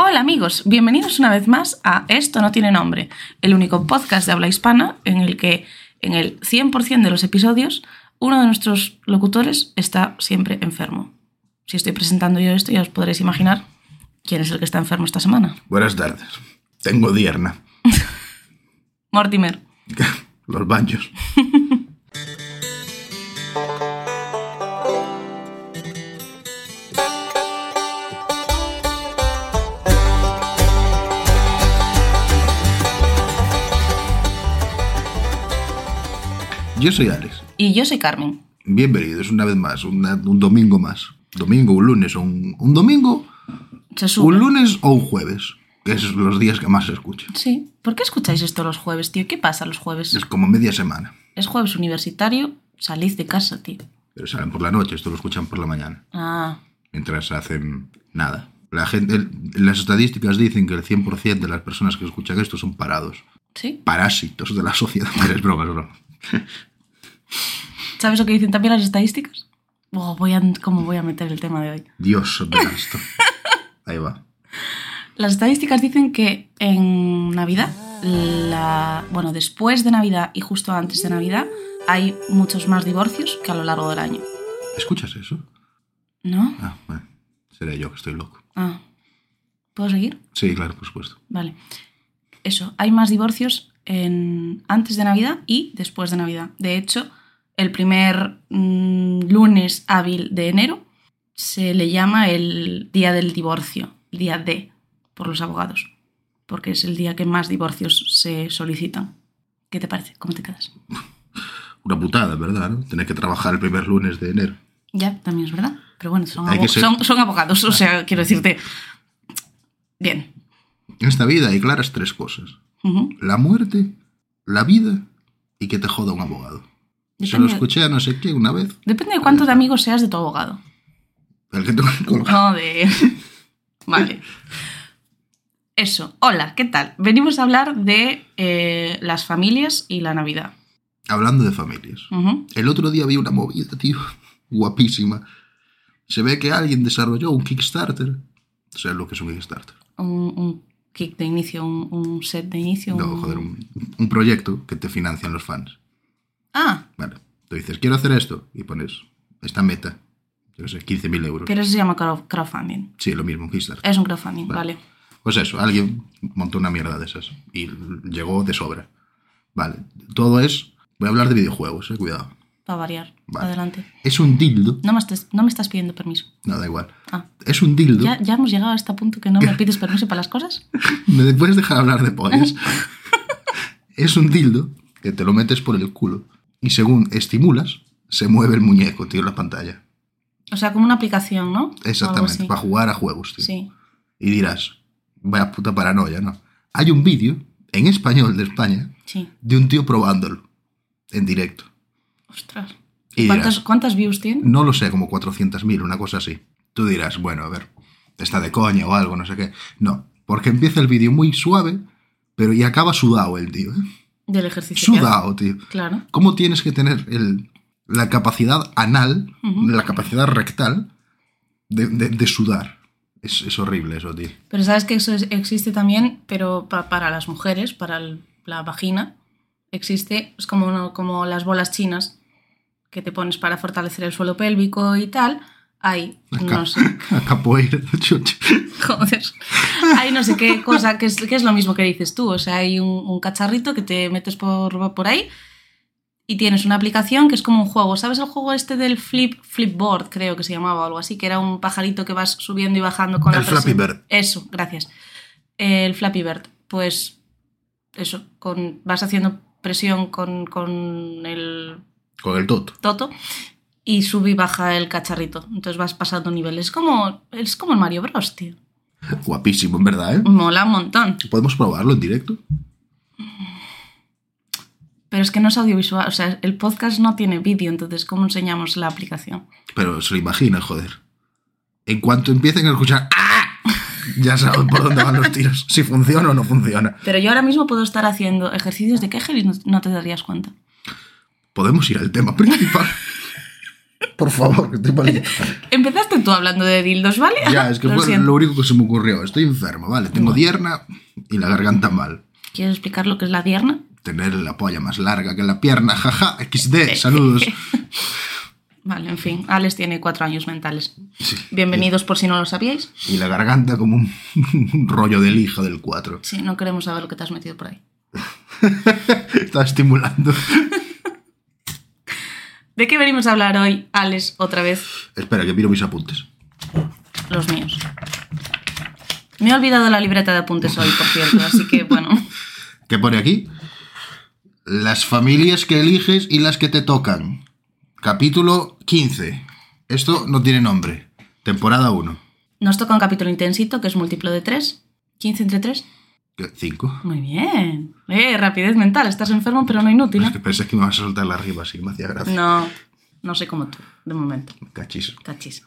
Hola amigos, bienvenidos una vez más a Esto no tiene nombre, el único podcast de habla hispana en el que en el 100% de los episodios uno de nuestros locutores está siempre enfermo. Si estoy presentando yo esto ya os podréis imaginar quién es el que está enfermo esta semana. Buenas tardes. Tengo dierna. Mortimer. Los baños. Yo soy Alex. Y yo soy Carmen. Bienvenidos una vez más, una- un domingo más. Domingo, un lunes o un, un domingo, Se sube. un lunes o un jueves, que es los días que más se escucha. Sí. ¿Por qué escucháis esto los jueves, tío? ¿Qué pasa los jueves? Es como media semana. Es jueves universitario, salid de casa, tío. Pero salen por la noche, esto lo escuchan por la mañana, Ah, mientras hacen nada. La gente, el- las estadísticas dicen que el 100% de las personas que escuchan esto son parados, sí. parásitos de la sociedad. Es broma, es broma. ¿Sabes lo que dicen también las estadísticas? Oh, voy a, ¿Cómo voy a meter el tema de hoy? Dios de esto. Ahí va. Las estadísticas dicen que en Navidad, la, bueno, después de Navidad y justo antes de Navidad, hay muchos más divorcios que a lo largo del año. ¿Escuchas eso? ¿No? Ah, bueno. Seré yo que estoy loco. Ah. ¿Puedo seguir? Sí, claro, por supuesto. Vale. Eso, hay más divorcios en, antes de Navidad y después de Navidad. De hecho, el primer mm, lunes hábil de enero se le llama el día del divorcio, el día D, por los abogados, porque es el día que más divorcios se solicitan. ¿Qué te parece? ¿Cómo te quedas? Una putada, ¿verdad? ¿no? Tener que trabajar el primer lunes de enero. Ya, también es verdad. Pero bueno, son, Hay abo- que ser- son, son abogados, o sea, quiero decirte... Bien. En esta vida hay claras tres cosas. La muerte, la vida y que te joda un abogado. Se lo Depende- escuché a no sé qué una vez. Depende de cuánto de amigos seas de tu abogado. El que tengo que colgar. No, de... Vale. Eso. Hola, ¿qué tal? Venimos a hablar de eh, las familias y la Navidad. Hablando de familias. El otro día vi una movida, tío. Guapísima. Se ve que alguien desarrolló un Kickstarter. ¿Sabes lo que es un Kickstarter? Un, un kick de inicio, un, un set de inicio. No, un- joder, un, un proyecto que te financian los fans. Ah, Vale. Tú dices, quiero hacer esto. Y pones esta meta. Yo qué sé, 15.000 euros. pero eso se llama crowd- crowdfunding. Sí, lo mismo, Kickstarter. Es un crowdfunding, vale. Pues eso, alguien montó una mierda de esas y llegó de sobra. Vale, todo es... Voy a hablar de videojuegos, eh, cuidado. Para variar. Vale. Adelante. Es un dildo... No me, estás, no me estás pidiendo permiso. No, da igual. Ah, Es un dildo... ¿ya, ya hemos llegado a este punto que no me pides permiso para las cosas. ¿Me puedes dejar hablar de pollas? es un dildo que te lo metes por el culo y según estimulas, se mueve el muñeco, tío, en la pantalla. O sea, como una aplicación, ¿no? Exactamente, para jugar a juegos, tío. Sí. Y dirás, vaya puta paranoia, ¿no? Hay un vídeo en español de España Sí. de un tío probándolo en directo. Ostras. Y ¿Cuántas, ¿Cuántas views tiene? no lo sé, como 400.000, una cosa así. Tú dirás, bueno, a ver, está de coña o algo, no sé qué. No, porque empieza el vídeo muy suave, pero y acaba sudado el tío. ¿eh? Del ejercicio. Sudado, tío. Claro. ¿Cómo tienes que tener el- la capacidad anal, la capacidad rectal de, de- de sudar? Es, es horrible eso, tío. Pero sabes que eso es- existe también, pero pa- para las mujeres, para el- la vagina, existe, es como, uno- como las bolas chinas que te pones para fortalecer el suelo pélvico y tal. Hay, Acá, no sé, a capoeira. joder, hay no sé qué cosa, que es, que es lo mismo que dices tú. O sea, hay un, un cacharrito que te metes por, por ahí y tienes una aplicación que es como un juego. ¿Sabes el juego este del flip, flipboard, creo que se llamaba o algo así? Que era un pajarito que vas subiendo y bajando con El la. Flappy Bird. Eso, gracias. El Flappy Bird. Pues eso, con, vas haciendo presión con, con el Con el toto. toto y sube y baja el cacharrito. Entonces vas pasando niveles. Es como, es como el Mario Bros, tío. Guapísimo, en verdad, ¿eh? Mola un montón. ¿Podemos probarlo en directo? Pero es que no es audiovisual. O sea, el podcast no tiene vídeo, entonces ¿cómo enseñamos la aplicación? Pero se lo imagina, joder. En cuanto empiecen a escuchar ¡Ah! Ya saben por dónde van los tiros. Si funciona o no funciona. Pero yo ahora mismo puedo estar haciendo ejercicios de Kegel y no, no te darías cuenta. Podemos ir al tema principal. Por favor, que estoy malito. Empezaste tú hablando de dildos, ¿vale? Ya, es que Lo fue siento. lo único que se me ocurrió. Estoy enfermo, ¿vale? Tengo dierna y la garganta mal. ¿Quieres explicar lo que es la dierna? Tener la polla más larga que la pierna, jaja, XD, saludos. Vale, en fin, Alex tiene cuatro años mentales. Sí. Bienvenidos por si no lo sabíais. Y la garganta como un, un rollo de lija del 4. Sí, no queremos saber lo que te has metido por ahí. Está estimulando. ¿De qué venimos a hablar hoy, Alex, otra vez? Espera, que miro mis apuntes. Los míos. Me he olvidado la libreta de apuntes hoy, por cierto, así que bueno. ¿Qué pone aquí? Las familias que eliges y las que te tocan. Capítulo 15. Esto no tiene nombre. Temporada 1. Nos toca un capítulo intensito que es múltiplo de 3. 15 entre 3. 5. Muy bien. Eh, rapidez mental. Estás enfermo, pero no inútil. Es ¿eh? que pensé que me ibas a soltar la arriba, así que me hacía gracia. No, no soy como tú, de momento. Cachis. Cachis.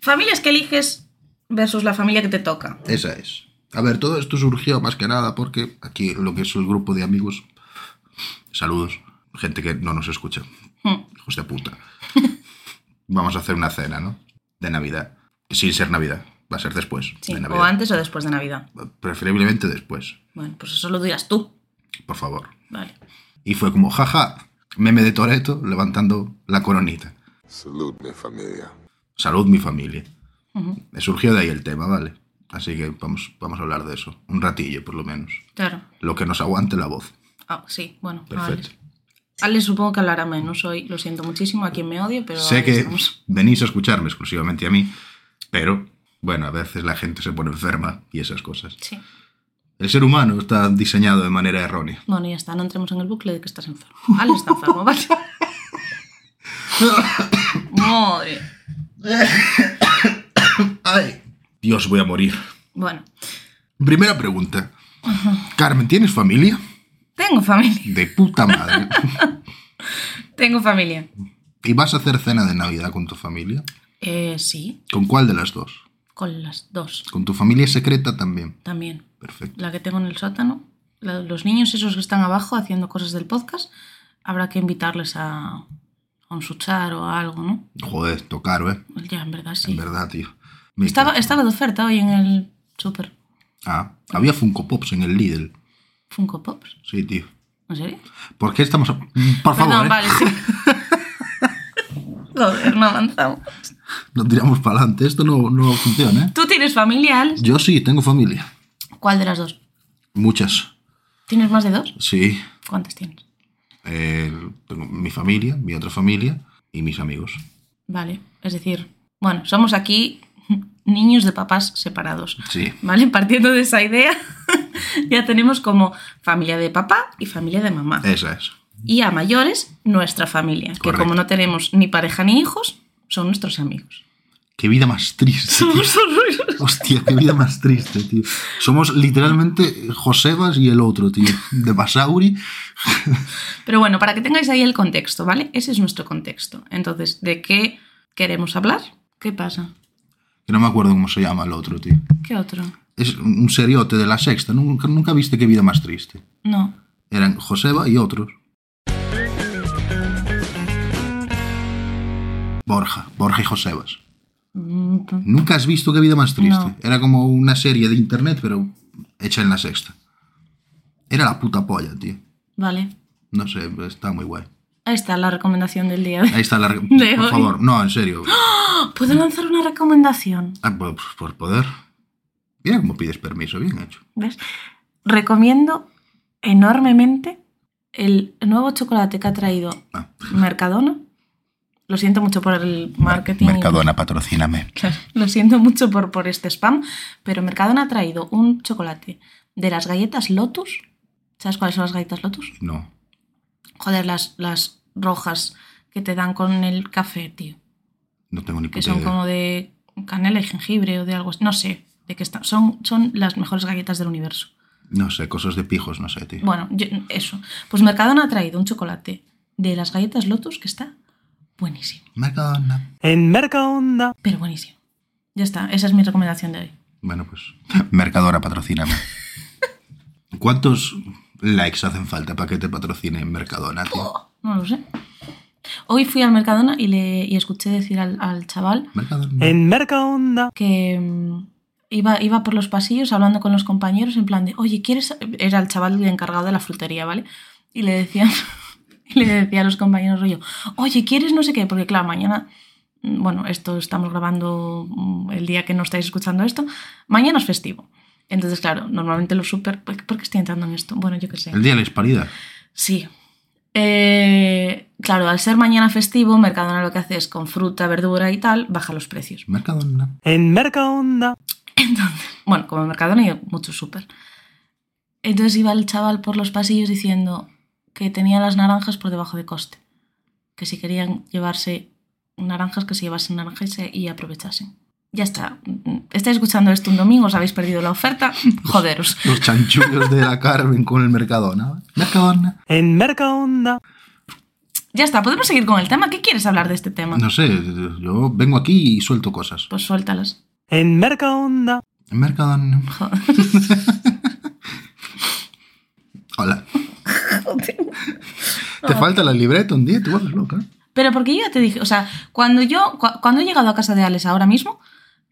Familias que eliges versus la familia que te toca. Esa es. A ver, todo esto surgió más que nada porque aquí lo que es el grupo de amigos. Saludos. Gente que no nos escucha. Hmm. Hijos de puta. Vamos a hacer una cena, ¿no? De Navidad. Sin ser Navidad. Va a ser después Sí, de Navidad. o antes o después de Navidad. Preferiblemente después. Bueno, pues eso lo dirás tú. Por favor. Vale. Y fue como, jaja, meme de Toreto levantando la coronita. Salud, mi familia. Salud, mi familia. Ujú, Me surgió de ahí el tema, ¿vale? Así que vamos, vamos a hablar de eso. Un ratillo, por lo menos. Claro. Lo que nos aguante la voz. Ah, sí, bueno. Perfecto. Alex. Alex supongo que hablará menos hoy. Lo siento muchísimo a quien me odie, pero. sé que estamos. venís a escucharme exclusivamente a mí, pero bueno, a veces la gente se pone enferma y esas cosas. Sí. El ser humano está diseñado de manera errónea. Bueno, ya está. No entremos en el bucle de que estás enfermo. Alex está enfermo, ¿vale? Madre. ¡Ay! Dios, voy a morir. Bueno, Primera pregunta. Carmen, ¿tienes familia? tengo familia. De puta madre. Tengo familia. ¿Y vas a hacer cena de Navidad con tu familia? Eh, sí, ¿Con cuál de las dos? Con las dos ¿Con tu familia secreta también? también. Perfecto. La que tengo en el sótano. la- los niños esos que están abajo haciendo cosas del podcast, habrá que invitarles a, a un suchar o a algo, ¿no? Joder, tocaro, ¿eh? Ya, en verdad, sí. En verdad, tío. Me Estaba, estaba de oferta hoy en el súper. Ah, había Funko Pops en el Lidl. Funko Pops. Sí, tío. ¿En serio? ¿Por qué estamos... a- Por favor, Perdón, ¿eh? vale, sí. Joder, no avanzamos. No tiramos para adelante. Esto no, no funciona, ¿eh? ¿Tú tienes familia, Alex? Yo sí, tengo familia. ¿Cuál de las dos? Muchas. ¿Tienes más de dos? Sí. ¿Cuántas tienes? Eh, tengo mi familia, mi otra familia y mis amigos. Vale, es decir, bueno, somos aquí niños de papás separados. Sí. ¿Vale? Partiendo de esa idea, ya tenemos como familia de papá y familia de mamá. Esa es. Y a mayores, nuestra familia, que como no tenemos ni pareja ni hijos, son nuestros amigos. Qué vida más triste, tío. Hostia, qué vida más triste, tío. Somos literalmente Josebas y el otro, tío. De Basauri. Pero bueno, para que tengáis ahí el contexto, ¿vale? Ese es nuestro contexto. Entonces, ¿de qué queremos hablar? ¿Qué pasa? Que no me acuerdo cómo se llama el otro, tío. ¿Qué otro? Es un seriote de la sexta. Nunca, nunca viste qué vida más triste. No. Eran Joseba y otros. Borja. Borja y Josebas. Mm, Nunca has visto qué vida más triste. No. Era como una serie de internet, pero hecha en la sexta. Era la puta polla, tío. Vale. No sé, está muy guay. Ahí está la recomendación del día de Ahí está la... re- De Por hoy. favor, no, en serio. ¿Puedo lanzar una recomendación? Ah, por, por poder. Mira cómo pides permiso, bien hecho. ¿Ves? Recomiendo enormemente el nuevo chocolate que ha traído Ah. Mercadona. Lo siento mucho por el marketing. patrocíname. Claro, lo siento mucho por, por este spam, pero Mercadona ha traído un chocolate de las galletas Lotus. ¿Sabes cuáles son las galletas Lotus? No. Joder, las, las rojas que te dan con el café, tío. No tengo ni Que son idea. como de canela y jengibre o de algo así. No sé de qué están. Son, son las mejores galletas del universo. No sé, cosas de pijos, no sé, tío. Bueno, yo- eso. Pues Mercadona ha traído un chocolate de las galletas Lotus que está buenísimo. Mercadona. En Mercaonda. Pero buenísimo. Ya está, esa es mi recomendación de hoy. Bueno, pues. Mercadona, patrocíname. ¿Cuántos likes hacen falta para que te patrocine Mercadona, tío? Oh, no lo sé. Hoy fui al Mercadona y, le, y escuché decir al, al chaval Mercadona. En Mercaonda. que mm, iba, iba por los pasillos hablando con los compañeros en plan de, oye, ¿quieres...? Era el chaval encargado de la frutería, ¿vale? Y le decían, y le decía a los compañeros rollo, oye, ¿quieres no sé qué? Porque claro, mañana, mm, bueno, esto estamos grabando mm, el día que no estáis escuchando esto, mañana es festivo. Entonces, claro, normalmente los súper... ¿Por qué estoy entrando en esto? Bueno, yo qué sé. El día de la hispanidad. Sí. Eh, claro, al ser mañana festivo, Mercadona lo que hace es con fruta, verdura y tal, baja los precios. Mercadona. En Mercaonda. Entonces, bueno, como en Mercadona y mucho súper. Entonces iba el chaval por los pasillos diciendo que tenía las naranjas por debajo de coste. Que si querían llevarse naranjas, que se llevasen naranjas y, se- y aprovechasen. Ya está. Estáis escuchando esto un domingo, os habéis perdido la oferta. Joderos. Los chanchullos de la Carmen con el Mercadona. Mercadona. En Mercaonda. Ya está, podemos seguir con el tema. ¿Qué quieres hablar de este tema? No sé, yo vengo aquí y suelto cosas. Pues suéltalas. En Mercaonda. Mercadona. Joder. Hola. Te falta la libreta un día, te vuelves loca. Pero porque yo ya te dije, o sea, cuando yo, cu- cuando he llegado a casa de Alex ahora mismo,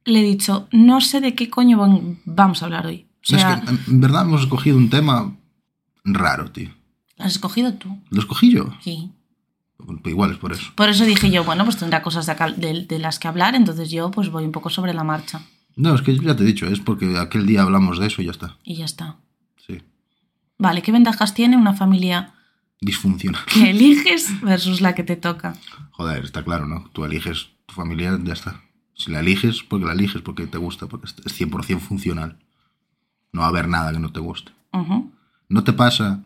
le he dicho, no sé de qué coño vamos a hablar hoy. O sea, es que en verdad hemos escogido un tema raro, tío. ¿lo has escogido tú? ¿Lo escogí yo? Sí. Pues igual es por eso. Por eso dije yo, bueno, pues tendrá cosas de- de las que hablar, entonces yo pues voy un poco sobre la marcha. No, es que ya te he dicho, es porque aquel día hablamos de eso y ya está. Y ya está. Vale, ¿qué ventajas tiene una familia Disfunciona. que eliges versus la que te toca? Joder, está claro, ¿no? Tú eliges tu familia, ya está. Si la eliges, porque la eliges, porque te gusta, porque es 100% funcional. No va a haber nada que no te guste. No te pasa...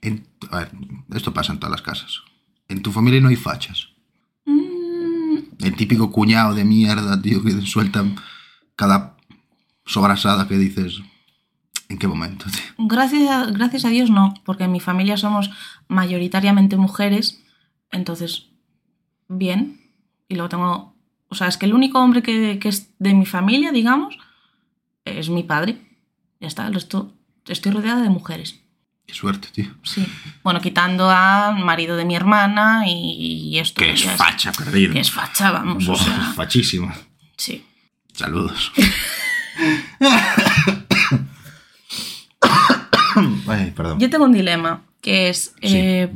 En, a ver, esto pasa en todas las casas. En tu familia no hay fachas. Mm, El típico cuñado de mierda, tío, que sueltan cada sobrasada que dices... ¿En qué momento, tío? Gracias a, gracias a Dios no, porque en mi familia somos mayoritariamente mujeres, entonces, bien. Y luego tengo, o sea, es que el único hombre que, que es de mi familia, digamos, es mi padre. Ya está, el resto, estoy rodeada de mujeres. Qué suerte, tío. Sí. Bueno, quitando al marido de mi hermana y, y esto. Que es facha, perdido. Que es facha, vamos. o Buah, sea, fachísima. sí. Saludos. Ay, perdón. Yo tengo un dilema, que es, Sí. eh,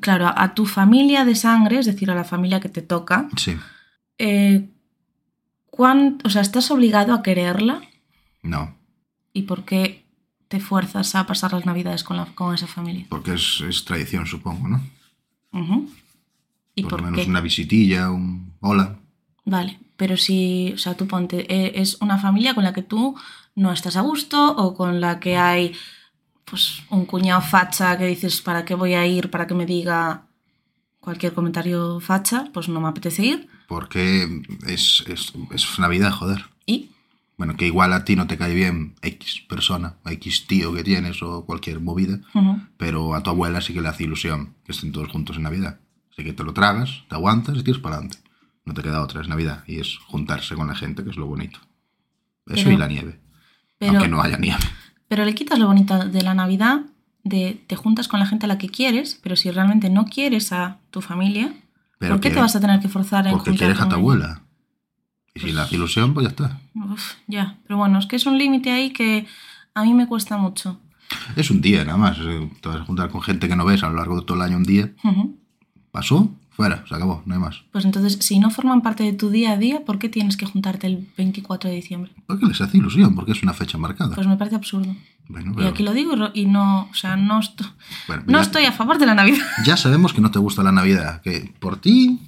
claro, a, tu familia de sangre, es decir, a la familia que te toca, Sí. eh, ¿cuán- o sea, ¿estás obligado a quererla? No, ¿Y por qué te fuerzas a pasar las navidades con, la- con esa familia? porque es, es tradición, supongo, ¿no? Ujú. ¿Y Por por, lo menos qué? una visitilla, un hola. Vale, pero si, o sea, tú ponte, eh, es una familia con la que tú no estás a gusto o con la que hay, pues, un cuñado facha que dices, ¿para qué voy a ir? Para que me diga cualquier comentario facha, pues no me apetece ir. Porque es, es, es Navidad, joder. Y, Bueno, que igual a ti no te cae bien X persona, X tío que tienes o cualquier movida, pero a tu abuela sí que le hace ilusión que estén todos juntos en Navidad. Así que te lo tragas, te aguantas y tiras para adelante. No te queda otra, es Navidad y es juntarse con la gente, que es lo bonito. Eso Pero- y la nieve. pero, Aunque no haya nieve. Pero le quitas lo bonito de la Navidad, de te juntas con la gente a la que quieres, pero si realmente no quieres a tu familia, Pero ¿por qué te vas a tener que forzar en Porque quieres a tu abuela. Y si le hace ilusión, pues ya está. Uf, ya, pero bueno, es que es un límite ahí que a mí me cuesta mucho. Es un día nada más. eh, Te vas a juntar con gente que no ves a lo largo de todo el año un día. Pasó, fuera, se acabó, no hay más. Pues entonces, si no forman parte de tu día a día, ¿por qué tienes que juntarte el 24 de diciembre? Porque les hace ilusión, porque es una fecha marcada. Pues me parece absurdo. bueno, Y pero- aquí lo digo y no, o sea, no, esto- bueno, no ya, estoy a favor de la Navidad. ya sabemos que no te gusta la Navidad. Que por ti,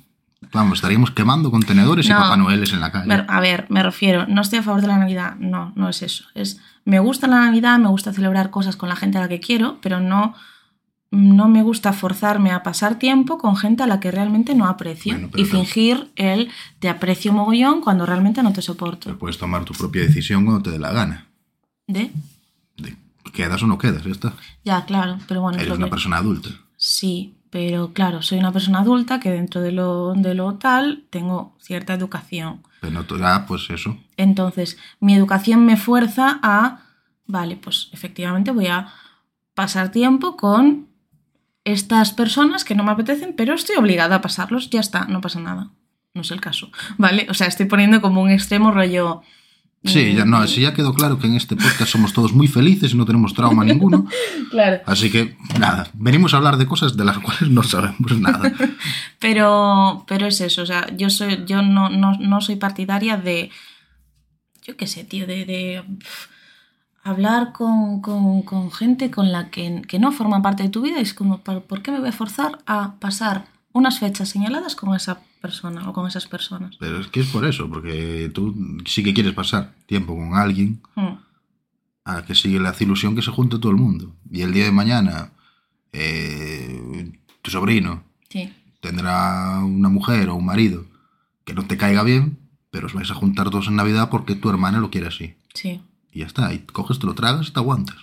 vamos, estaríamos quemando contenedores y. Papá Noeles en la calle. Me- a ver, me refiero, no estoy a favor de la Navidad, no, no es eso. Es, me gusta la Navidad, me gusta celebrar cosas con la gente a la que quiero, pero no, no me gusta forzarme a pasar tiempo con gente a la que realmente no aprecio Bueno, pero y fingir el te aprecio mogollón cuando realmente no te Pero soporto. puedes tomar tu propia decisión cuando te dé la gana. ¿De? De quedas o no quedas, ya está. Ya, claro, pero bueno, es Eres una que- persona adulta. Sí, pero claro, soy una persona adulta que dentro de lo, de lo tal tengo cierta educación. Pero no te da, pues eso. Entonces, mi educación me fuerza a, vale, pues efectivamente voy a pasar tiempo con estas personas que no me apetecen, pero estoy obligada a pasarlos, ya está, no pasa nada. No es el caso, ¿vale? O sea, estoy poniendo como un extremo rollo... Sí, ya, no, sí, ya quedó claro que en este podcast somos todos muy felices y no tenemos trauma ninguno. Claro. Así que, nada, venimos a hablar de cosas de las cuales no sabemos nada. Pero, pero es eso, o sea, yo soy, yo no, no, no soy partidaria de, yo qué sé, tío, de, hablar con, con- con gente con la que, que no forma parte de tu vida. Es como, ¿por qué me voy a forzar a pasar unas fechas señaladas con esa persona o con esas personas? Pero es que es por eso, porque tú sí que quieres pasar tiempo con alguien Mm, a que sigue hace ilusión que se junte todo el mundo. Y el día de mañana, eh, tu sobrino Sí, tendrá una mujer o un marido que no te caiga bien, pero os vais a juntar todos en Navidad porque tu hermana lo quiere así. sí, Y ya está, y coges, te lo tragas y te aguantas.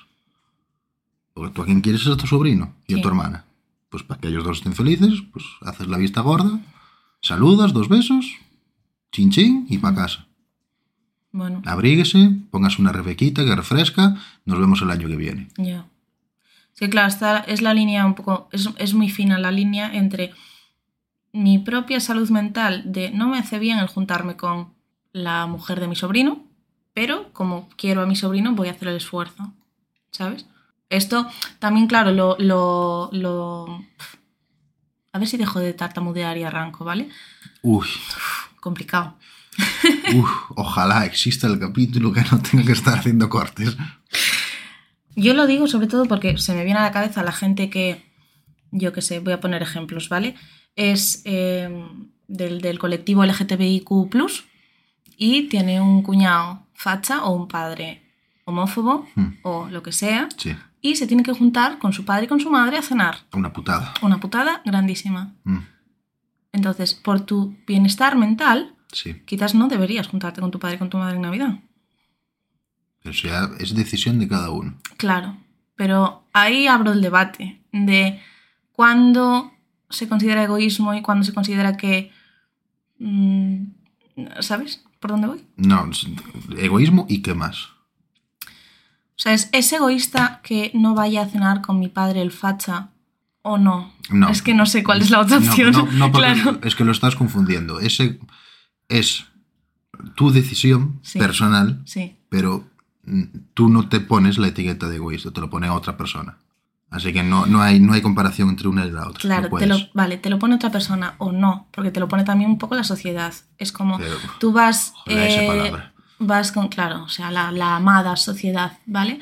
Porque tú a quien quieres es a tu sobrino y Sí. a tu hermana. Pues para que ellos dos estén felices, pues haces la vista gorda, saludas, dos besos, chin chin y para casa. bueno, Abríguese, pongas una rebequita que refresca, nos vemos el año que viene. ya. Es que claro, esta es la línea un poco, es, es muy fina la línea entre mi propia salud mental de no me hace bien el juntarme con la mujer de mi sobrino, pero como quiero a mi sobrino voy a hacer el esfuerzo, ¿sabes? Esto también, claro, lo... lo, lo- A ver si dejo de tartamudear y arranco, ¿vale? Uy, Complicado. uf, ojalá exista el capítulo que no tenga que estar haciendo cortes. Yo lo digo sobre todo porque se me viene a la cabeza la gente que, yo qué sé, voy a poner ejemplos, ¿vale? Es eh, del, del colectivo LGTBIQ y tiene un cuñado facha o un padre homófobo Hmm. o lo que sea Sí, y se tiene que juntar con su padre y con su madre a cenar. una putada. Una putada grandísima. Mm, Entonces, por tu bienestar mental, sí, quizás no deberías juntarte con tu padre y con tu madre en Navidad. eso ya es decisión de cada uno. Claro, pero ahí abro el debate de cuándo se considera egoísmo y cuándo se considera que... mm, ¿Sabes por dónde voy? No, egoísmo y qué más. O sea, ¿es, es egoísta que no vaya a cenar con mi padre el facha o no? No. Es que no sé cuál es la otra opción. no, no, claro. es que lo estás confundiendo. Ese es tu decisión Sí. personal, Sí, pero mm, tú no te pones la etiqueta de egoísta, te lo pone otra persona. Así que no, no, hay, no hay comparación entre una y la otra. claro, no te lo, vale, te lo pone otra persona o no, porque te lo pone también un poco la sociedad. Es como Pero- tú vas... Esa eh, palabra. vas con, claro, o sea, la, la amada sociedad, ¿vale?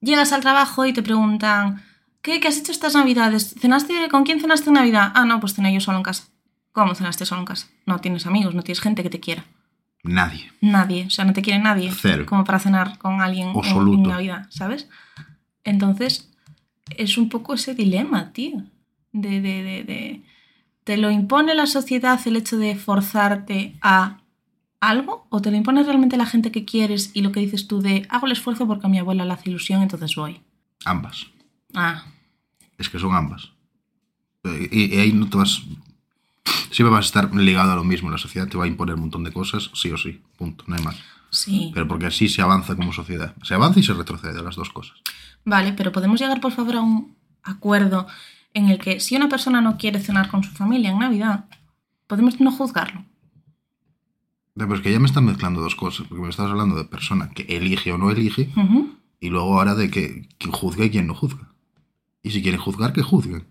Llegas al trabajo y te preguntan, ¿qué, ¿qué has hecho estas navidades? ¿Cenaste, ¿Con quién cenaste en Navidad? Ah, no, pues cené yo solo en casa. ¿Cómo cenaste solo en casa? No tienes amigos, no tienes gente que te quiera. Nadie. Nadie, o sea, no te quiere nadie. Cero. Como para cenar con alguien en- en. Navidad, ¿sabes? Entonces, es un poco ese dilema, tío. De, de, de, de- ¿Te lo impone la sociedad el hecho de forzarte a algo? ¿O te lo impone realmente la gente que quieres y lo que dices tú de hago el esfuerzo porque a mi abuela le hace ilusión, entonces voy? Ambas. Ah, Es que son ambas. Y, y ahí no te vas. Siempre vas a estar ligado a lo mismo. La sociedad te va a imponer un montón de cosas, sí o sí. Punto. No hay más. Sí. Pero porque así se avanza como sociedad. Se avanza y se retrocede, las dos cosas. Vale, pero podemos llegar, por favor, a un acuerdo en el que si una persona no quiere cenar con su familia en Navidad, podemos no juzgarlo. Pero es que ya me están mezclando dos cosas. Porque me estás hablando de persona que elige o no elige. Y luego ahora de que quién juzga y quién no juzga. Y si quieren juzgar, que juzguen.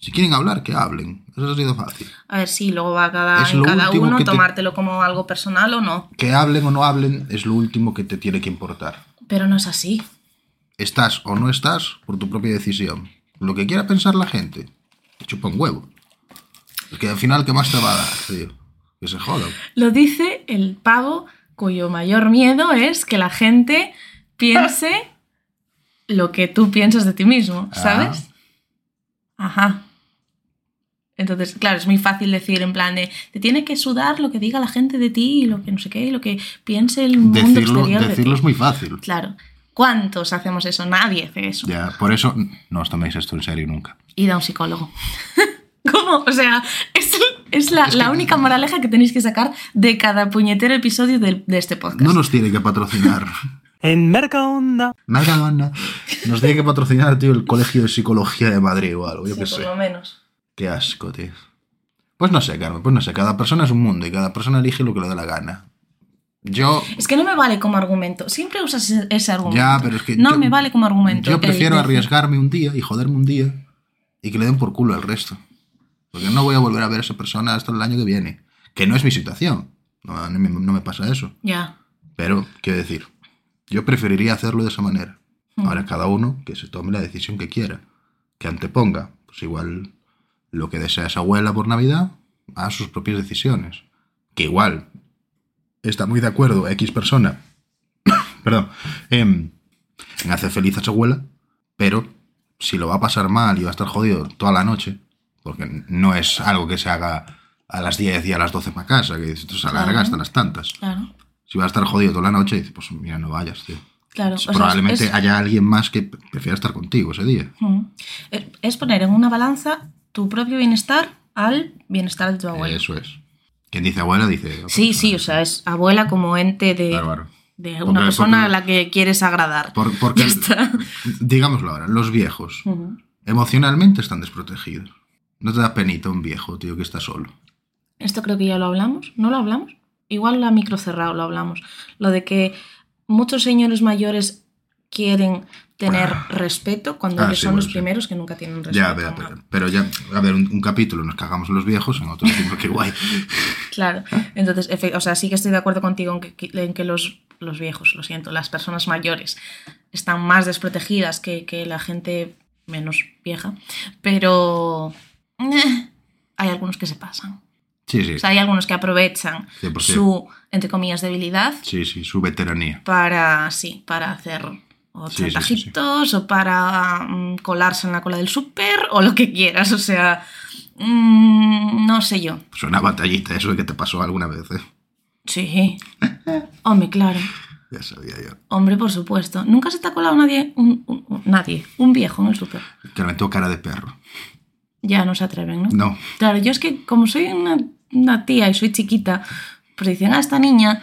Si quieren hablar, que hablen. Eso ha sido fácil. A ver, sí, luego va cada, Es en lo cada uno te- tomártelo como algo personal o no. Que hablen o no hablen es lo último que te tiene que importar. Pero no es así. Estás o no estás por tu propia decisión. Lo que quiera pensar la gente, te chupa un huevo. Es que al final, ¿qué más te va a dar, tío? Que se jodan. Lo dice el pavo cuyo mayor miedo es que la gente piense lo que tú piensas de ti mismo, ¿sabes? Ajá. Entonces, claro, es muy fácil decir en plan de, te tiene que sudar lo que diga la gente de ti y lo que no sé qué, y lo que piense el mundo Decirlo, exterior de decirlo ti. es muy fácil. Claro. ¿Cuántos hacemos eso? Nadie hace eso. Ya, por eso no os toméis esto en serio nunca. Id a un psicólogo. ¿Cómo? O sea, es, es la, la única moraleja que tenéis que sacar de cada puñetero episodio del- de, este podcast. No nos tiene que patrocinar En Mercaonda. Mercadona. Nos tiene que patrocinar, tío, el Colegio de Psicología de Madrid o algo, yo Sí, qué por sé. lo menos. Qué asco, tío. Pues no sé, Carmen, pues no sé. Cada persona es un mundo y cada persona elige lo que le da la gana. Yo, Es que no me vale como argumento. Siempre usas ese, argumento. Ya, pero es que No yo- me vale como argumento. yo prefiero arriesgarme un día y joderme un día y que le den por culo al resto. Porque no voy a volver a ver a esa persona hasta el año que viene. Que no es mi situación. No, no me, no me pasa eso. Ya. Pero, quiero decir, yo preferiría hacerlo de esa manera. Mm. Ahora, cada uno que se tome la decisión que quiera. Que anteponga, pues igual, lo que desea esa abuela por Navidad a sus propias decisiones. Que igual está muy de acuerdo X persona, perdón, en, en hacer feliz a su abuela, pero si lo va a pasar mal y va a estar jodido toda la noche, porque no es algo que se haga a las 10 y a las 12 para casa, que esto se alarga Claro. hasta las tantas. Claro. Si va a estar jodido toda la noche, dice, pues mira, no vayas, tío. Claro. o sea, Probablemente es- haya alguien más que prefiera estar contigo ese día. Es poner en una balanza tu propio bienestar al bienestar de tu abuela. Eso es. Quien dice abuela dice... Sí, sí, o sea, es abuela como ente de, Bárbaro. de Porque- una persona porque- a la que quieres agradar. Por- porque, está. digámoslo ahora, los viejos emocionalmente están desprotegidos. No te da penita un viejo, tío, que está solo. Esto creo que ya lo hablamos. ¿No lo hablamos? Igual la micro cerrado lo hablamos. Lo de que muchos señores mayores quieren tener respeto cuando Ah, ellos sí, son bueno, los sí. primeros que nunca tienen respeto. Ya, pero, pero, pero ya, a ver, un, un capítulo nos cagamos los viejos, en otro decimos que guay. Claro. Entonces, efe- o sea, sí que estoy de acuerdo contigo en que, que- en que los, los viejos, lo siento, las personas mayores están más desprotegidas que, que la gente menos vieja, pero eh, hay algunos que se pasan. Sí, sí, O sea, hay algunos que aprovechan 100%. su, entre comillas, debilidad sí, sí, su veteranía. para, sí, para hacer o Sí, o para mm, colarse en la cola del súper o lo que quieras. O sea, mm, no sé yo. Pues una batallita, eso de que te pasó alguna vez, ¿eh? Sí. Hombre, claro. Ya sabía yo. Hombre, por supuesto. Nunca se te ha colado nadie, un, un- un- nadie, un viejo en el súper. Que le tengo cara de perro. Ya no se atreven, ¿no? No. Claro, yo es que como soy una, una tía y soy chiquita, pues dicen, ah, esta niña,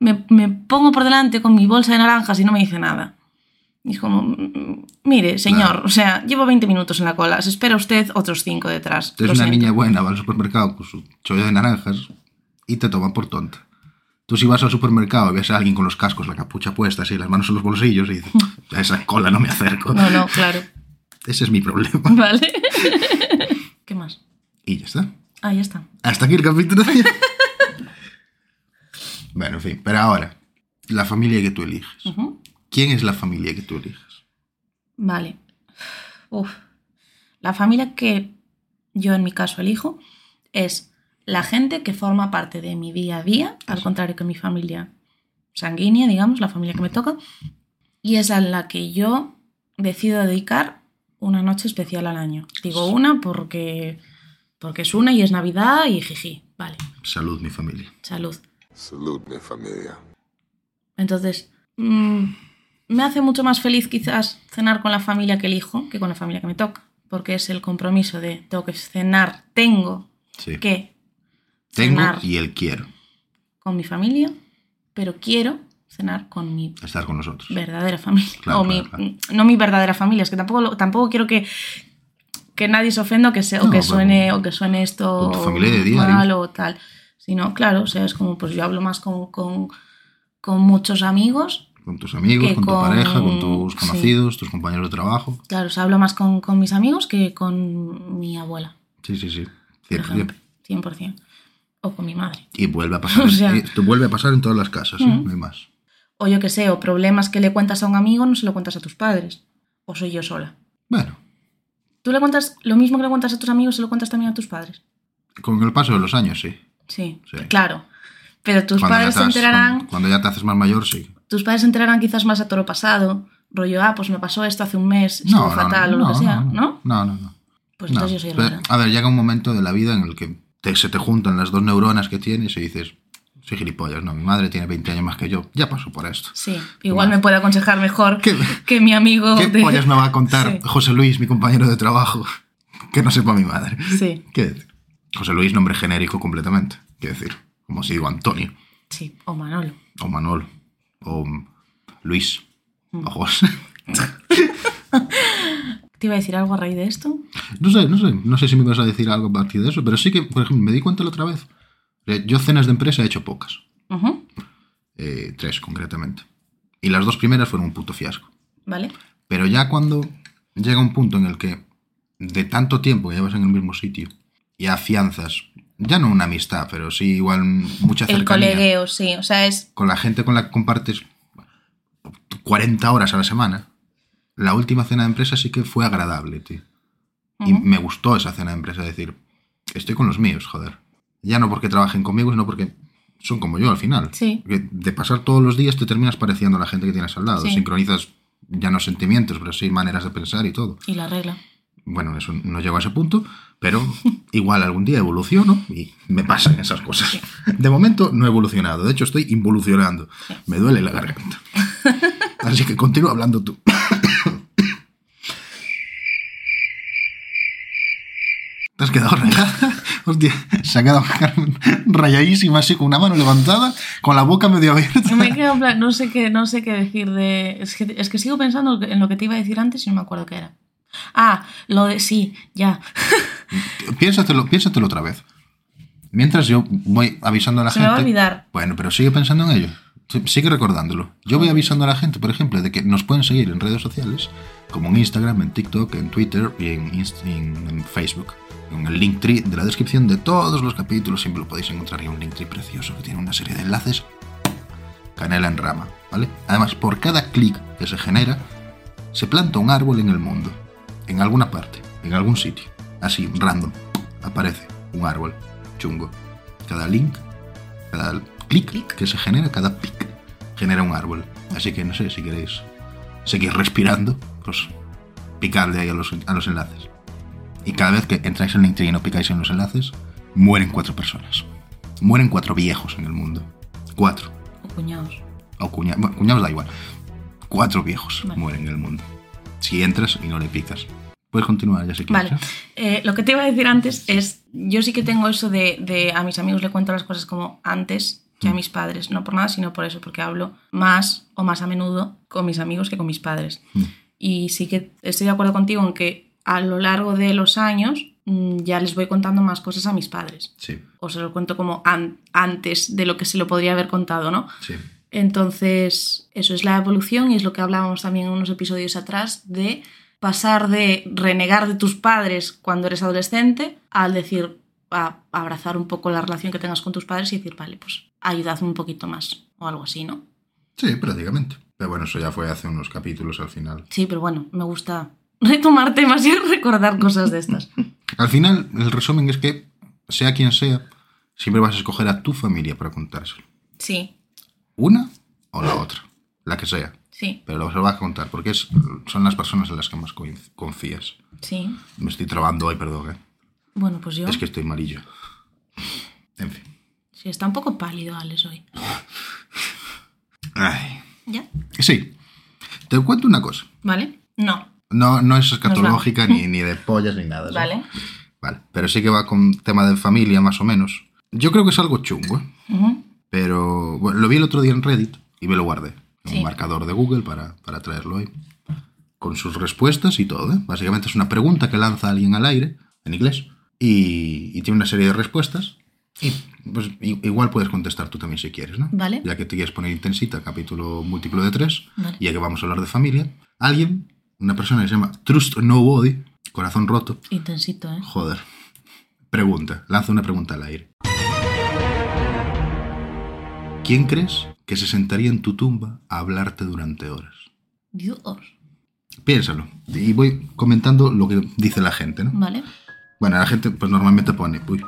me, me pongo por delante con mi bolsa de naranjas y no me dice nada. Y es como, mm, mire, señor, Claro. o sea, llevo 20 minutos en la cola, se espera usted otros 5 detrás. Eres una siento. niña buena, va al supermercado con su chollo de naranjas y te toman por tonta. Tú si vas al supermercado y ves a alguien con los cascos, la capucha puesta, así, las manos en los bolsillos y dices, a esa cola no me acerco. No, no, claro. Ese es mi problema. Vale. ¿Qué más? Y ya está. Ah, ya está. Hasta aquí el capítulo. bueno, en fin, pero ahora, la familia que tú eliges. ¿Quién es la familia que tú eliges? Vale. Uf. La familia que yo en mi caso elijo es la gente que forma parte de mi día a día, al contrario que mi familia sanguínea, digamos, la familia que me toca, y es a la que yo decido dedicar una noche especial al año. Digo una porque, porque es una y es Navidad y jiji. Vale, Salud, mi familia. salud. Salud, mi familia. Entonces, mm, me hace mucho más feliz quizás cenar con la familia que elijo que con la familia que me toca, porque es el compromiso de tengo que cenar, tengo Sí. que Tengo cenar y el quiero con mi familia, pero quiero cenar con mi estar con nosotros. verdadera familia. Claro, o mi- claro. No mi verdadera familia, es que tampoco, lo- tampoco quiero que, que nadie se ofenda o que, se, o No, que pero- suene, o que suene esto Con tu familia de diario. mal o tal. Sino, claro, o sea, es como, pues yo hablo más con, con, con muchos amigos Con tus amigos, con tu pareja, con tus sí. conocidos, tus compañeros de trabajo. Claro, o sea, hablo más con, con mis amigos que con mi abuela, Sí, sí, sí. por 100%. ejemplo. 100%. O con mi madre. Y vuelve a pasar. O sea- esto vuelve a pasar en todas las casas, ¿eh? Ujú. no hay más. O yo que sé, o problemas que le cuentas a un amigo no se lo cuentas a tus padres. O soy yo sola. Bueno, ¿Tú le cuentas lo mismo que le cuentas a tus amigos, se lo cuentas también a tus padres? con el paso de los años, sí. Sí, Sí. claro. Pero tus Cuando padres se enterarán, Cuando, cuando ya te haces más mayor, sí. tus padres se enterarán quizás más a toro pasado. Rollo, ah, pues me pasó esto hace un mes, estuvo fatal o lo que sea, ¿no? No, no, no. Pues No. entonces yo soy Pero, rara. A ver, llega un momento de la vida en el que te- se te juntan las dos neuronas que tienes y dices, soy gilipollas, no, mi madre tiene 20 años más que yo, ya pasó por esto. Sí, igual me puede aconsejar mejor ¿Qué- que mi amigo. ¿Qué de- pollas me va a contar Sí. José Luis, mi compañero de trabajo, que no sepa mi madre? Sí, ¿Qué? José Luis, nombre genérico completamente. ¿Qué decir? Como si digo Antonio, sí, o Manolo. o Manolo, o Luis. Mm. Ojos. ¿Te iba a decir algo a raíz de esto? No sé, no sé. No sé si me vas a decir algo a partir de eso, pero sí que, por ejemplo, me di cuenta la otra vez. Eh, Yo cenas de empresa he hecho pocas. Eh, tres, concretamente. Y las dos primeras fueron un puto fiasco. ¿Vale? Pero ya cuando llega un punto en el que de tanto tiempo que llevas en el mismo sitio y afianzas, ya no una amistad, pero sí igual mucha El cercanía colegueo, sí. O sea, es. con la gente con la que compartes 40 horas a la semana, la última cena de empresa sí que fue agradable, tío. Y Ujú. me gustó esa cena de empresa, decir, estoy con los míos, joder. Ya no porque trabajen conmigo, sino porque son como yo al final. Sí. De pasar todos los días te terminas pareciendo a la gente que tienes al lado. Sí. Sincronizas ya no sentimientos, pero sí maneras de pensar y todo. Y la regla. Bueno, eso no llego a ese punto, pero igual algún día evoluciono y me pasan esas cosas. De momento no he evolucionado, de hecho estoy involucionando. Me duele la garganta. Así que continúa hablando tú. ¿Te has quedado rayada? Hostia, se ha quedado rayadísima así con una mano levantada, con la boca medio abierta. Me quedo en plan, no sé qué, no sé qué decir de. Es que, es que sigo pensando en lo que te iba a decir antes y no me acuerdo qué era. Ah, lo de. Sí, ya. Piénsatelo, piénsatelo otra vez. Mientras yo voy avisando a la Se me gente. va a olvidar. Bueno, pero sigue pensando en ello. Sigue recordándolo. Yo voy avisando a la gente, por ejemplo, de que nos pueden seguir en redes sociales, como en Instagram, en TikTok, en Twitter y en, Inst- en- en Facebook. En el Linktree de la descripción de todos los capítulos siempre lo podéis encontrar en un Linktree precioso que tiene una serie de enlaces. Canela en rama, ¿vale? Además, por cada clic que se genera, se planta un árbol en el mundo. En alguna parte, en algún sitio. Así, random. Aparece un árbol chungo. Cada link, cada clic que se genera, cada pic, genera un árbol. Así que no sé si queréis seguir respirando, pues picadle ahí a los, a los enlaces. Y cada vez que entráis en Linktree y no picáis en los enlaces, mueren cuatro personas. Mueren cuatro viejos en el mundo. Cuatro. O cuñados. O cuñados. Bueno, cuñados da igual. Cuatro viejos Vale. mueren en el mundo. Si entras y no le picas. Puedes continuar ya si quieres. Vale. ¿eh? Lo que te iba a decir antes es. Yo sí que tengo eso de, de a mis amigos le cuento las cosas como antes que a mis padres. No por nada, sino por eso, porque hablo más o más a menudo con mis amigos que con mis padres. Mm. Y sí que estoy de acuerdo contigo en que a lo largo de los años mm, ya les voy contando más cosas a mis padres. Sí, O se lo cuento como an- antes de lo que se lo podría haber contado, ¿no? sí. Entonces, eso es la evolución y es lo que hablábamos también en unos episodios atrás de pasar de renegar de tus padres cuando eres adolescente al decir, a abrazar un poco la relación que tengas con tus padres y decir, vale, pues ayudadme un poquito más o algo así, ¿no? Sí, prácticamente. Pero bueno, eso ya fue hace unos capítulos al final. Sí, pero bueno, me gusta retomar temas y recordar cosas de estas. Al final, el resumen es que, sea quien sea, siempre vas a escoger a tu familia para contárselo. Sí, Una o la otra, la que sea. Sí, Pero lo vas a contar porque es, son las personas en las que más confías. sí. Me estoy trabando hoy, perdón, ¿eh? Bueno, pues yo... Es que estoy amarillo. En fin. Sí, está un poco pálido Alex hoy. Ay. ¿Ya? Sí. Te cuento una cosa. ¿Vale? No. No, no es escatológica ni, ni de pollas ni nada. ¿sí? Vale. Vale. Pero sí que va con tema de familia, más o menos. Yo creo que es algo chungo, ¿eh? Pero bueno, lo vi el otro día en Reddit y me lo guardé. Sí. un marcador de Google para, para traerlo hoy. Con sus respuestas y todo. ¿eh? Básicamente es una pregunta que lanza alguien al aire, en inglés, y, y tiene una serie de respuestas. Y pues igual puedes contestar tú también si quieres, ¿no? Vale. Ya que te quieres poner intensita, capítulo múltiplo de tres, Vale. ya que vamos a hablar de familia, alguien, una persona que se llama Trust Nobody, corazón roto, Intensito, ¿eh? joder, pregunta, lanza una pregunta al aire. ¿Quién crees que se sentaría en tu tumba a hablarte durante horas? Dios. Piénsalo. Y voy comentando lo que dice la gente, ¿no? Vale. Bueno, la gente pues normalmente pone, uy,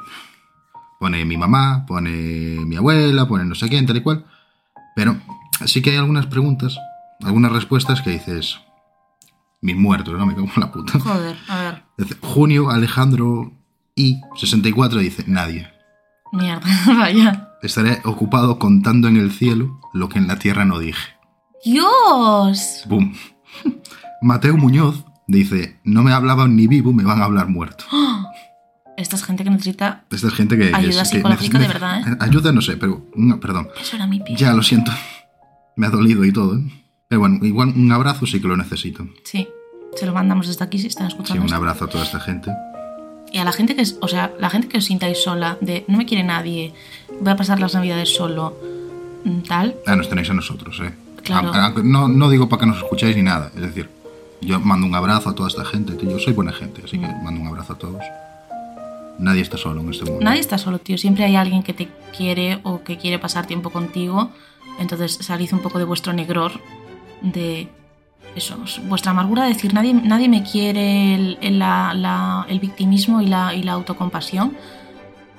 pone mi mamá, pone mi abuela, pone no sé quién, tal y cual. Pero sí que hay algunas preguntas, algunas respuestas que dices, mis muertos, ¿no? Me cago en la puta. Joder, a ver. Junio Alejandro I, 64, dice, nadie. Mierda, vaya. Estaré ocupado contando en el cielo lo que en la tierra no dije. ¡Dios! ¡Bum! Mateo Muñoz dice, no me hablaban ni vivo, me van a hablar muerto. Esta es gente que necesita. Esta es gente que... Ayuda que- que psicológica de neces- verdad, ¿eh? Ayuda no sé, pero... No, perdón. Eso era mi pie. Ya lo siento. Me ha dolido y todo. ¿eh? Pero bueno, igual un abrazo sí que lo necesito. Sí, se lo mandamos desde aquí si están Sí, escuchando. un esto. abrazo a toda esta gente. Y a la gente que es, o sea, la gente que os sintáis sola, de no me quiere nadie, voy a pasar las navidades solo, mm, tal. Ah, nos tenéis a nosotros, ¿eh? Claro. Ah, ah, no, no digo para que nos escuchéis ni nada. Es decir, yo mando un abrazo a toda esta gente. Yo soy buena gente, así que mando un abrazo a todos. Nadie está solo en este mundo. Nadie está solo, tío. Siempre hay alguien que te quiere o que quiere pasar tiempo contigo. Entonces salid un poco de vuestro negror, de eso, vuestra amargura de decir nadie, nadie me quiere, el, el- victimismo y la, y la autocompasión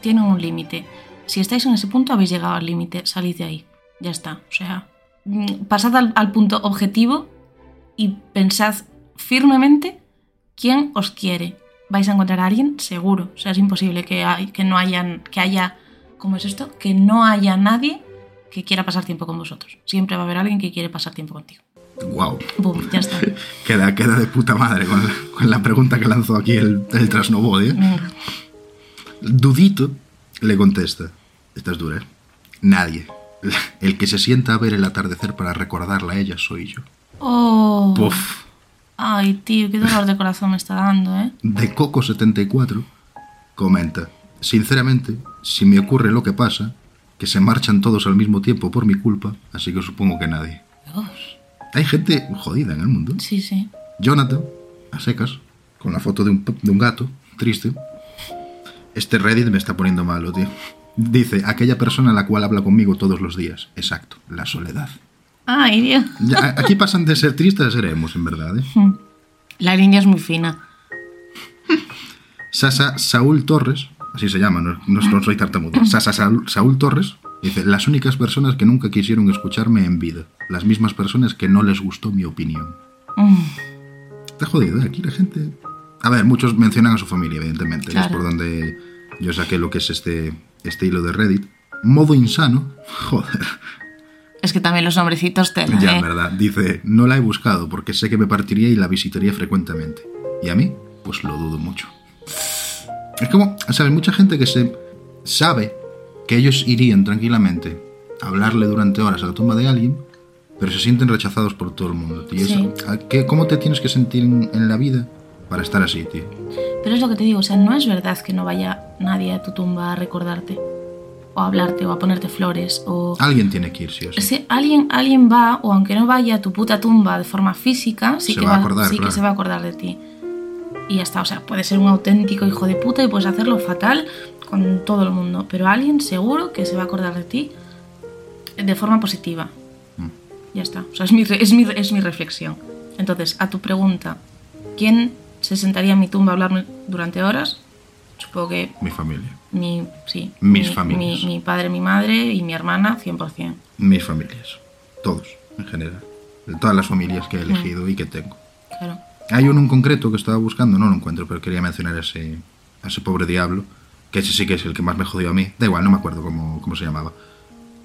tienen un límite. Si estáis en ese punto, habéis llegado al límite, salid de ahí. Ya está. O sea, mm, pasad al, al punto objetivo y pensad firmemente quién os quiere. Vais a encontrar a alguien seguro. O sea, es imposible que, hay- que no hayan, que haya, ¿cómo es esto? Que no haya nadie que quiera pasar tiempo con vosotros. Siempre va a haber alguien que quiere pasar tiempo contigo. Wow. Boom, ya está. Queda, queda de puta madre con la, con la pregunta que lanzó aquí el, el Trasnobody. ¿eh? Mm, Dudito le contesta. Esta es dura, ¿eh? Nadie. El que se sienta a ver el atardecer para recordarla a ella soy yo. Oh. Puf. Ay, tío, qué dolor de corazón me está dando, ¿eh? De Coco74 comenta, sinceramente, si me ocurre lo que pasa, que se marchan todos al mismo tiempo por mi culpa, así que supongo que nadie. Dios. Hay gente jodida en el mundo. Sí, sí. Jonathan, a secas, con la foto de un, de un gato, triste. Este Reddit me está poniendo malo, tío. Dice, aquella persona la cual habla conmigo todos los días. Exacto, la soledad. Ay, Dios. Ya, aquí pasan de ser tristes a ser emos, en verdad, ¿eh? La línea es muy fina. Sasa Saúl Torres, así se llama, no, no- no soy tartamudo. Sasa Saúl, Saúl Torres dice: Las únicas personas que nunca quisieron escucharme en vida. Las mismas personas que no les gustó mi opinión. Mm, Está jodido, ¿eh? Aquí la gente. A ver, muchos mencionan a su familia, evidentemente. y Es Claro. por donde yo saqué lo que es este, este hilo de Reddit. Modo insano. Joder. Es que también los hombrecitos te Ya, en verdad. Dice: No la he buscado porque sé que me partiría y la visitaría frecuentemente. Y a mí, pues lo dudo mucho. Es como, ¿sabes? Mucha gente que se sabe que ellos irían tranquilamente a hablarle durante horas a la tumba de alguien, pero se sienten rechazados por todo el mundo, tío. Sí. Eso- ¿a qué- ¿Cómo te tienes que sentir en, la vida para estar así, tío? Pero es lo que te digo, o sea, no es verdad que no vaya nadie a tu tumba a recordarte, o a hablarte, o a ponerte flores, o... Alguien tiene que ir, sí o sí. Si alguien, alguien va, o aunque no vaya a tu puta tumba de forma física, sí, Se que, va a acordar, sí claro. que se va a acordar de ti. Y ya está, o sea, puede ser un auténtico hijo de puta y puedes hacerlo fatal con todo el mundo, pero alguien seguro que se va a acordar de ti de forma positiva. Mm. Ya está, o sea, es mi, es mi, es mi reflexión. Entonces, a tu pregunta, ¿quién se sentaría en mi tumba a hablarme durante horas? Supongo que Mi familia. mi, sí, Mis mi, familias. mi, mi padre, mi madre y mi hermana, 100%. Mis familias. Todos, en general. De todas las familias que he elegido y que tengo. Claro. Hay uno en concreto que estaba buscando, no lo encuentro, pero quería mencionar a ese, a ese pobre diablo, que ese sí que es el que más me jodió a mí. Da igual, no me acuerdo cómo, cómo se llamaba.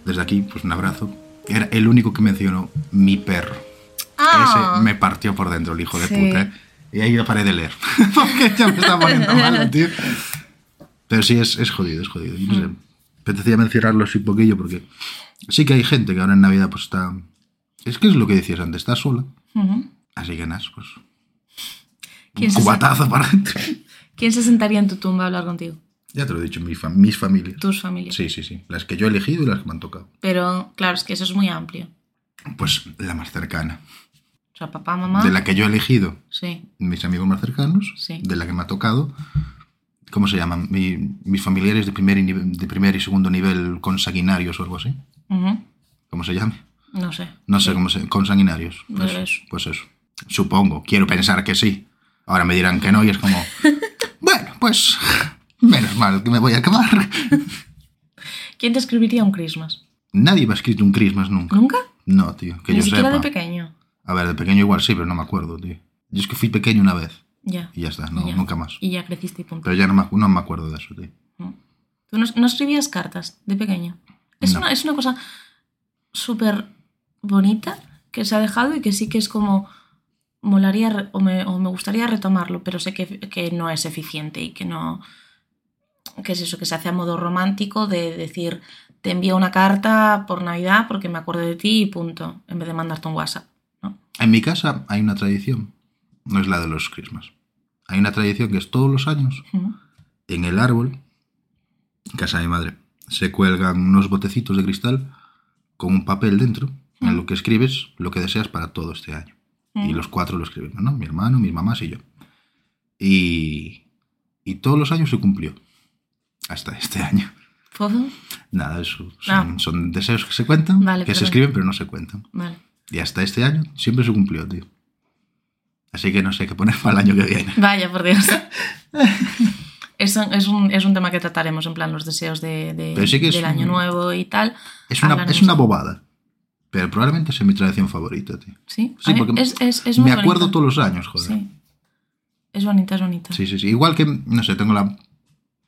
Desde aquí, pues un abrazo. Era el único que mencionó mi perro. Ah. Ese me partió por dentro, el hijo de Sí. puta. ¿eh? Y ahí yo paré de leer. Porque ya me está poniendo malo, tío. Pero sí, es, es jodido, es jodido. No sé, apetecía mencionarlo así un poquillo porque sí que hay gente que ahora en Navidad pues está... Es que es lo que decías antes, está sola. Ujú. Así que nada, pues... ¿Quién Un se, cubatazo para adentro. ¿Quién se sentaría en tu tumba a hablar contigo? Ya te lo he dicho, mi fa- mis familias. Tus familias. Sí, sí, sí. Las que yo he elegido y las que me han tocado. Pero claro, es que eso es muy amplio. Pues la más cercana. O sea, papá, mamá. De la que yo he elegido, Sí. mis amigos más cercanos. Sí. De la que me ha tocado. ¿Cómo se llaman? Mi- mis familiares de primer, y, de primer y segundo nivel consanguinarios o algo así. Ujú. ¿Cómo se llame? No sé. No sé cómo se... Consanguinarios. Pues, Eso. pues eso. Supongo. Quiero pensar que sí. Ahora me dirán que no y es como... bueno, pues... Menos mal que me voy a acabar. ¿Quién te escribiría un Christmas? Nadie me ha escrito un Christmas nunca. ¿Nunca? No, tío, que Ni yo siquiera sepa. de pequeño. A ver, de pequeño igual sí, pero no me acuerdo, tío. Yo es que fui pequeño una vez Ya. y ya está, no, Ya. nunca más. Y ya creciste y punto. Pero ya no me, acu- no me acuerdo de eso, tío. ¿Tú no, no escribías cartas de pequeño? Es, No. una, es una cosa súper bonita que se ha dejado y que sí que es como molaría o me, o me gustaría retomarlo, pero sé que, que no es eficiente y que no... que es eso, que se hace a modo romántico de decir, te envío una carta por Navidad porque me acuerdo de ti y punto, en vez de mandarte un WhatsApp. En mi casa hay una tradición, no es la de los Christmas. Hay una tradición que es todos los años, en el árbol, en casa de mi madre, se cuelgan unos botecitos de cristal con un papel dentro, en lo que escribes lo que deseas para todo este año. Y los cuatro lo escribimos, ¿no? Mi hermano, mis mamás y yo. Y, y todos los años se cumplió. Hasta este año. ¿Puedo? Nada, eso son, Ah. son deseos que se cuentan, Vale, que se perdón. escriben pero no se cuentan. Vale. Y hasta este año siempre se cumplió, tío. Así que no sé qué poner para el año que viene. Vaya, por Dios. Es un, es, un, es un tema que trataremos, en plan, los deseos de, de- sí es del año un- nuevo y tal. Es una, es una bobada. Pero probablemente sea mi tradición favorita, tío. Sí, Sí, porque es, es, es muy me acuerdo bonita. todos los años, joder. Sí. Es bonita, es bonita. Sí, sí, sí. Igual que, no sé, tengo la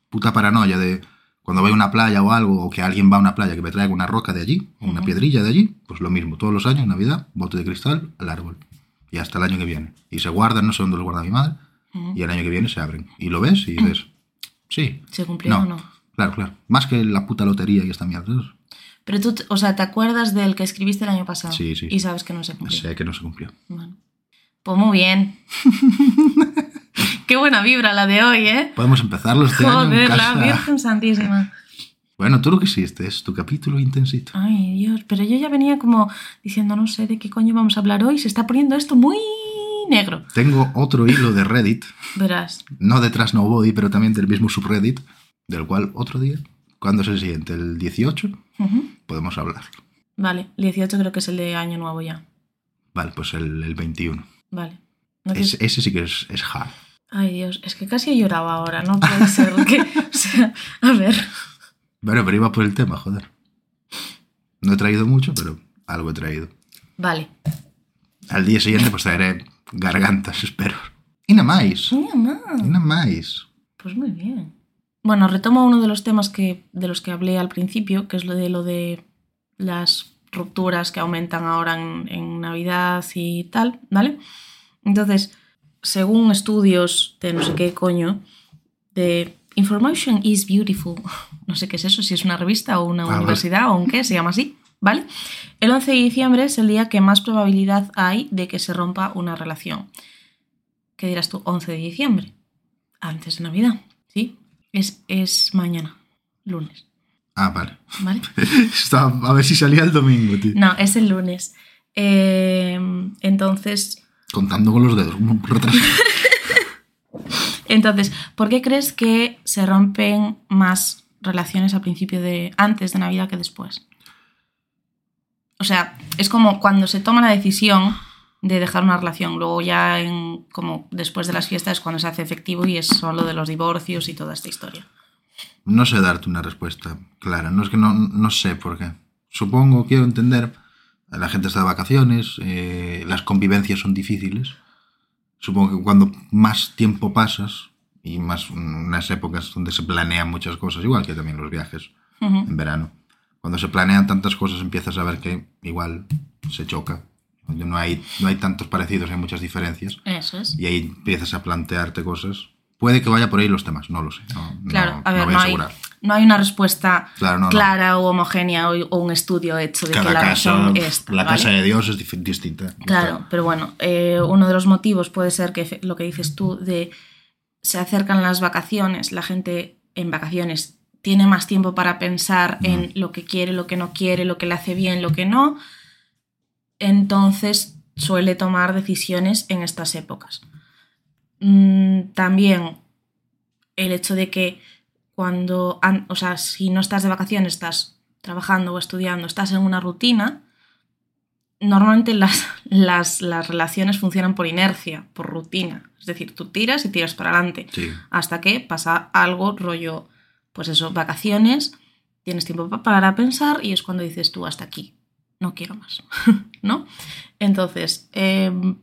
puta paranoia de cuando voy a una playa o algo, o que alguien va a una playa que me traiga una roca de allí, o una piedrilla de allí, pues lo mismo. Todos los años, Navidad, bote de cristal al árbol. Y hasta el año que viene. Y se guardan, no sé dónde los guarda mi madre, y el año que viene se abren. Y lo ves y dices, sí. ¿Se cumplió o no? Claro, claro. Más que la puta lotería y esta mierda. Pero tú, o sea, ¿te acuerdas del que escribiste el año pasado? Sí, sí. Y sabes que no se cumplió. Sé que no se cumplió. Bueno. Pues muy bien. Qué buena vibra la de hoy, ¿eh? Podemos empezarlo este año en Joder, la casa. Virgen Santísima. Bueno, tú lo que hiciste es tu capítulo intensito. Ay, Dios, pero yo ya venía como diciendo, no sé de qué coño vamos a hablar hoy. Se está poniendo esto muy negro. Tengo otro hilo de Reddit, Verás. no de Trust Nobody, pero también del mismo subreddit, del cual otro día, ¿cuándo es el siguiente? ¿El 18? Ujú. Podemos hablar. Vale, el 18 creo que es el de Año Nuevo ya. Vale, pues el, el 21. Vale. No Ese, sí que es, es hard. Ay, Dios, es que casi he llorado ahora, no puede ser que... O sea, a ver. Bueno, pero iba por el tema, joder. No he traído mucho, pero algo he traído. Vale. Al día siguiente pues traeré gargantas, espero. Y nada más. Mira, más. Y nada más. Pues muy bien. Bueno, retomo uno de los temas que, de los que hablé al principio, que es lo de lo de las rupturas que aumentan ahora en, en Navidad y tal, ¿vale? Entonces, según estudios de no sé qué coño, de Information is Beautiful, no sé qué es eso, si es una revista o una vale. universidad o un qué, se llama así, ¿vale? El 11 de diciembre es el día que más probabilidad hay de que se rompa una relación. ¿Qué dirás tú? 11 de diciembre, antes de Navidad, ¿sí? Es, es mañana, lunes, Ah, vale. ¿vale? A ver si salía el domingo, tío. No, es el lunes. Eh, entonces, Contando con los dedos. entonces, ¿por qué crees que se rompen más relaciones al principio de antes de Navidad que después? O sea, es como cuando se toma la decisión de dejar una relación, luego ya en como después de las fiestas es cuando se hace efectivo y es solo de los divorcios y toda esta historia. No sé darte una respuesta clara. No es que no, no sé por qué. Supongo, quiero entender, la gente está de vacaciones, eh, las convivencias son difíciles. Supongo que cuando más tiempo pasas, y más unas épocas donde se planean muchas cosas, igual que también los viajes en verano, cuando se planean tantas cosas empiezas a ver que igual se choca. No hay, no hay tantos parecidos, hay muchas diferencias. Eso es. Y ahí empiezas a plantearte cosas. Puede que vaya por ahí los temas, no lo sé. No, no- Claro, a ver, voy no, hay, no hay una respuesta Claro, clara o homogénea o, o un estudio hecho de que Cada la caso, razón esta, la ¿vale? casa de Dios es distinta. Claro, pero bueno, eh, uno de los motivos puede ser que lo que dices tú de se acercan las vacaciones, la gente en vacaciones tiene más tiempo para pensar en lo que quiere, lo que no quiere, lo que le hace bien, lo que no, entonces suele tomar decisiones en estas épocas. Mm, también el hecho de que cuando, an- o sea, si no estás de vacaciones, estás trabajando o estudiando, estás en una rutina, normalmente las, las, las relaciones funcionan por inercia, por rutina. Es decir, tú tiras y tiras para adelante Sí. hasta que pasa algo, rollo, pues eso, vacaciones, tienes tiempo pa- para pensar y es cuando dices tú hasta aquí, no quiero más, ¿no? Entonces, em,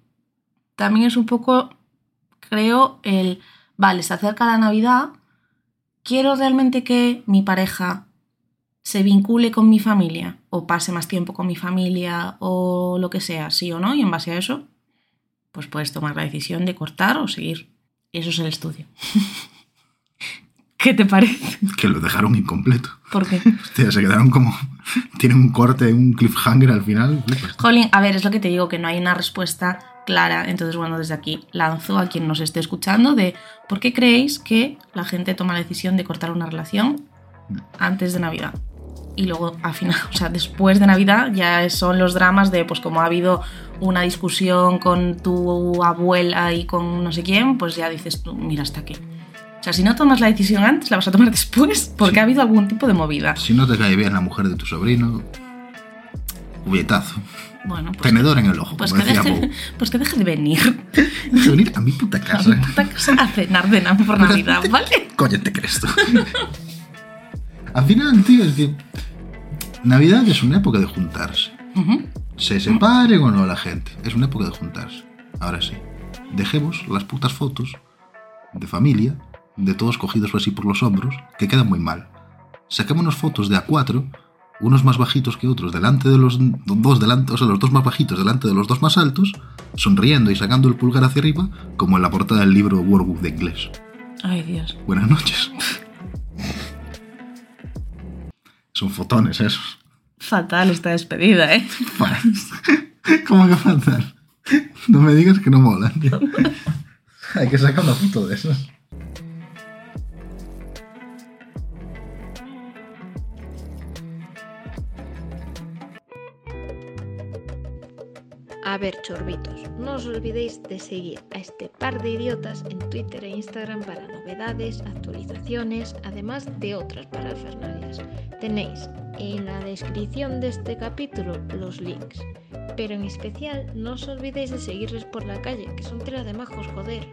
también es un poco, creo, el, vale, se acerca la Navidad, quiero realmente que mi pareja se vincule con mi familia o pase más tiempo con mi familia o lo que sea, sí o no, y en base a eso, pues puedes tomar la decisión de cortar o seguir. Eso es el estudio. ¿Qué te parece? Que lo dejaron incompleto. ¿Por qué? Hostia, se quedaron como. Tienen un corte, un cliffhanger al final. Jolín, a ver, es lo que te digo, que no hay una respuesta clara. Entonces, bueno, desde aquí lanzo a quien nos esté escuchando de por qué creéis que la gente toma la decisión de cortar una relación antes de Navidad. Y luego, al final, o sea, después de Navidad ya son los dramas de, pues como ha habido una discusión con tu abuela y con no sé quién, pues ya dices tú, mira hasta aquí. O sea, si no tomas la decisión antes, la vas a tomar después, porque ha habido algún tipo de movida. Si no te cae bien la mujer de tu sobrino. Cubetazo. Bueno, pues, Tenedor en el ojo, pues, como que decía deje, pues que deje de venir Deja venir a mi puta a casa. mi puta casa a cenar de por Navidad, ¿vale? Coño, te crees tú. Al final, tío, es que. Navidad es una época de juntarse. Se separe o no la gente. Es una época de juntarse. Ahora sí. Dejemos las putas fotos de familia, de todos cogidos así por los hombros, que quedan muy mal. Saquémonos fotos de A4, unos más bajitos que otros, delante de los dos delante, o sea, los dos más bajitos delante de los dos más altos, sonriendo y sacando el pulgar hacia arriba, como en la portada del libro Workbook de inglés. Ay, Dios. Buenas noches. Son fotones esos. Fatal esta despedida, ¿eh? ¿Cómo que fatal? No me digas que no molan, tío. Hay que sacar una foto de esas. A ver, chorbitos, no os olvidéis de seguir a este par de idiotas en Twitter e Instagram para novedades, actualizaciones, además de otras parafernalias. Tenéis en la descripción de este capítulo los links. Pero en especial, no os olvidéis de seguirles por la calle, que son tela de majos, joder.